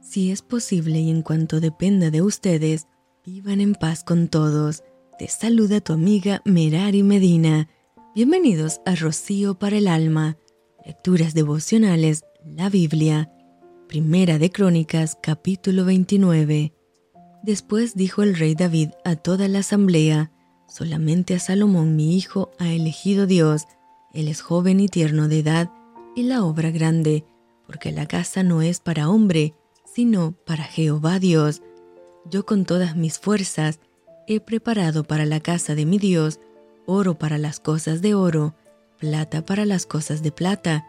Si es posible y en cuanto dependa de ustedes, vivan en paz con todos. Te saluda tu amiga Merari Medina. Bienvenidos a Rocío para el Alma. Lecturas devocionales, la Biblia. Primera de Crónicas, capítulo 29. Después dijo el rey David a toda la asamblea, solamente a Salomón mi hijo ha elegido Dios, él es joven y tierno de edad, y la obra grande, porque la casa no es para hombre, sino para Jehová Dios. Yo con todas mis fuerzas he preparado para la casa de mi Dios oro para las cosas de oro, plata para las cosas de plata,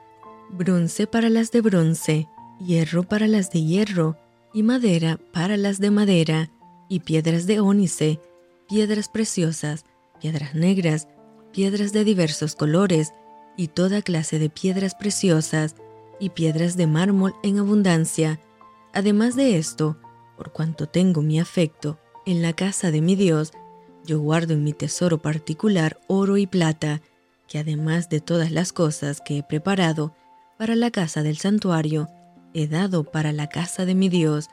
bronce para las de bronce, hierro para las de hierro, y madera para las de madera, y piedras de ónice, piedras preciosas, piedras negras, piedras de diversos colores, y toda clase de piedras preciosas, y piedras de mármol en abundancia. Además de esto, por cuanto tengo mi afecto en la casa de mi Dios, yo guardo en mi tesoro particular oro y plata, que además de todas las cosas que he preparado para la casa del santuario, he dado para la casa de mi Dios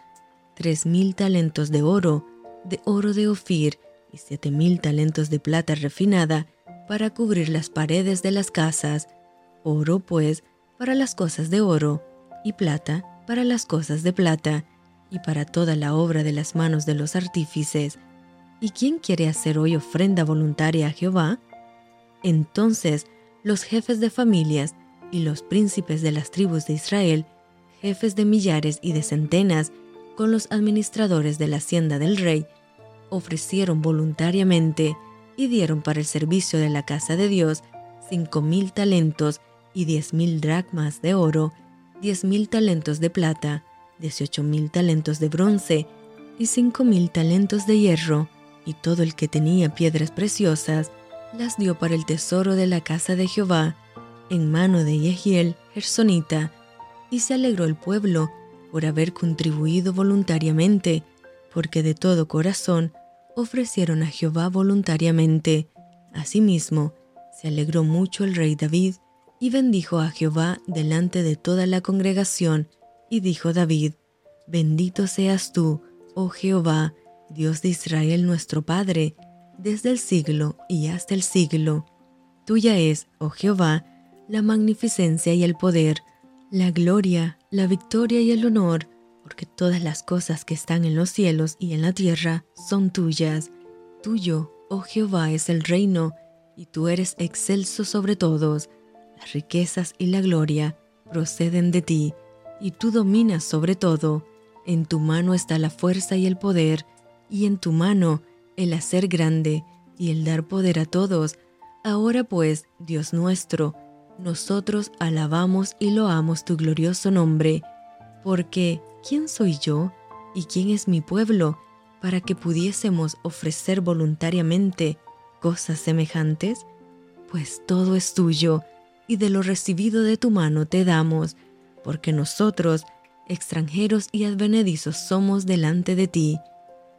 tres mil talentos de oro, de oro de Ofir, y siete mil talentos de plata refinada para cubrir las paredes de las casas, oro pues para las cosas de oro, y plata para las cosas de plata, y para toda la obra de las manos de los artífices. ¿Y quién quiere hacer hoy ofrenda voluntaria a Jehová? Entonces los jefes de familias y los príncipes de las tribus de Israel jefes de millares y de centenas, con los administradores de la hacienda del rey, ofrecieron voluntariamente y dieron para el servicio de la casa de Dios cinco mil talentos y diez mil dracmas de oro, diez mil talentos de plata, dieciocho mil talentos de bronce y cinco mil talentos de hierro, y todo el que tenía piedras preciosas las dio para el tesoro de la casa de Jehová, en mano de Yehiel, Gersonita, y se alegró el pueblo por haber contribuido voluntariamente, porque de todo corazón ofrecieron a Jehová voluntariamente. Asimismo, se alegró mucho el rey David y bendijo a Jehová delante de toda la congregación, y dijo David, Bendito seas tú, oh Jehová, Dios de Israel nuestro Padre, desde el siglo y hasta el siglo. Tuya es, oh Jehová, la magnificencia y el poder, la gloria, la victoria y el honor, porque todas las cosas que están en los cielos y en la tierra son tuyas. Tuyo, oh Jehová, es el reino, y tú eres excelso sobre todos. Las riquezas y la gloria proceden de ti, y tú dominas sobre todo. En tu mano está la fuerza y el poder, y en tu mano el hacer grande y el dar poder a todos. Ahora pues, Dios nuestro, nosotros alabamos y loamos tu glorioso nombre, porque ¿quién soy yo y quién es mi pueblo para que pudiésemos ofrecer voluntariamente cosas semejantes? Pues todo es tuyo, y de lo recibido de tu mano te damos, porque nosotros, extranjeros y advenedizos, somos delante de ti,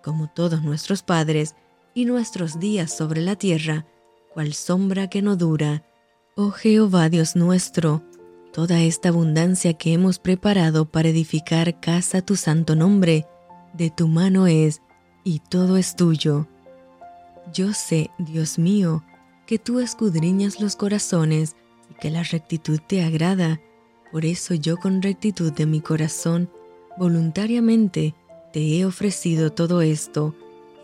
como todos nuestros padres, y nuestros días sobre la tierra, cual sombra que no dura, Oh Jehová Dios nuestro, toda esta abundancia que hemos preparado para edificar casa tu santo nombre, de tu mano es, y todo es tuyo. Yo sé, Dios mío, que tú escudriñas los corazones que la rectitud te agrada, por eso yo con rectitud de mi corazón, voluntariamente, te he ofrecido todo esto,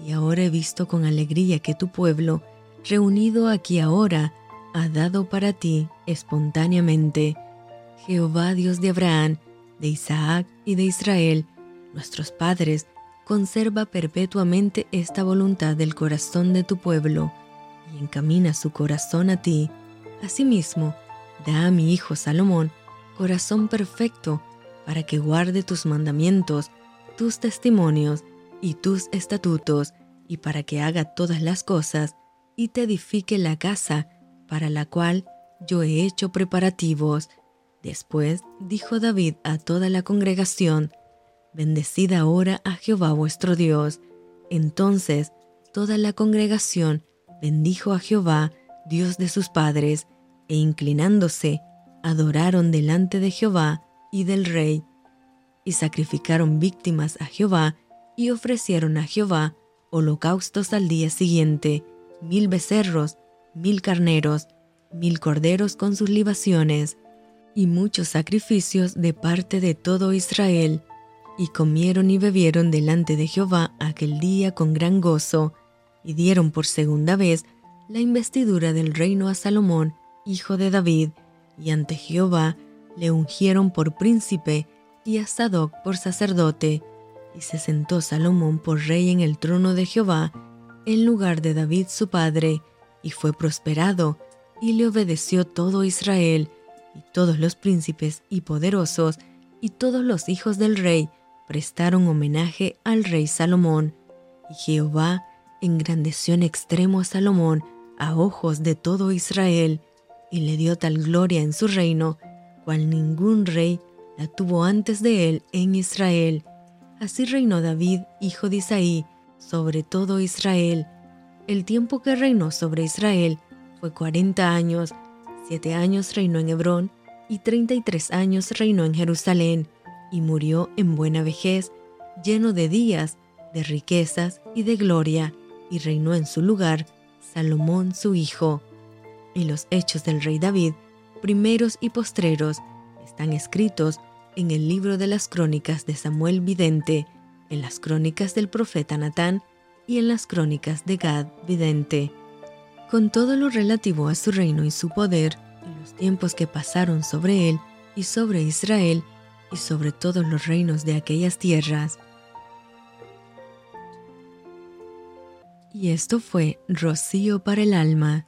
y ahora he visto con alegría que tu pueblo, reunido aquí ahora, ha dado para ti espontáneamente. Jehová Dios de Abraham, de Isaac y de Israel, nuestros padres, conserva perpetuamente esta voluntad del corazón de tu pueblo y encamina su corazón a ti. Asimismo, da a mi hijo Salomón corazón perfecto para que guarde tus mandamientos, tus testimonios y tus estatutos, y para que haga todas las cosas y te edifique la casa para la cual yo he hecho preparativos. Después dijo David a toda la congregación, Bendecid ahora a Jehová vuestro Dios. Entonces toda la congregación bendijo a Jehová, Dios de sus padres, e inclinándose, adoraron delante de Jehová y del rey. y sacrificaron víctimas a Jehová, y ofrecieron a Jehová holocaustos al día siguiente, mil becerros, mil carneros, mil corderos con sus libaciones, y muchos sacrificios de parte de todo Israel, y comieron y bebieron delante de Jehová aquel día con gran gozo, y dieron por segunda vez la investidura del reino a Salomón, hijo de David, y ante Jehová le ungieron por príncipe y a Sadoc por sacerdote, y se sentó Salomón por rey en el trono de Jehová, en lugar de David su padre, y fue prosperado, y le obedeció todo Israel, y todos los príncipes y poderosos, y todos los hijos del rey, prestaron homenaje al rey Salomón, y Jehová engrandeció en extremo a Salomón a ojos de todo Israel, y le dio tal gloria en su reino, cual ningún rey la tuvo antes de él en Israel. Así reinó David, hijo de Isaí, sobre todo Israel. El tiempo que reinó sobre Israel fue cuarenta años, siete años reinó en Hebrón, y treinta y tres años reinó en Jerusalén, y murió en buena vejez, lleno de días, de riquezas y de gloria, y reinó en su lugar Salomón su hijo. Y los hechos del rey David, primeros y postreros, están escritos en el libro de las crónicas de Samuel Vidente, en las crónicas del profeta Natán y en las crónicas de Gad Vidente. Con todo lo relativo a su reino y su poder, y los tiempos que pasaron sobre él y sobre Israel, y sobre todos los reinos de aquellas tierras. Y esto fue Rocío para el alma.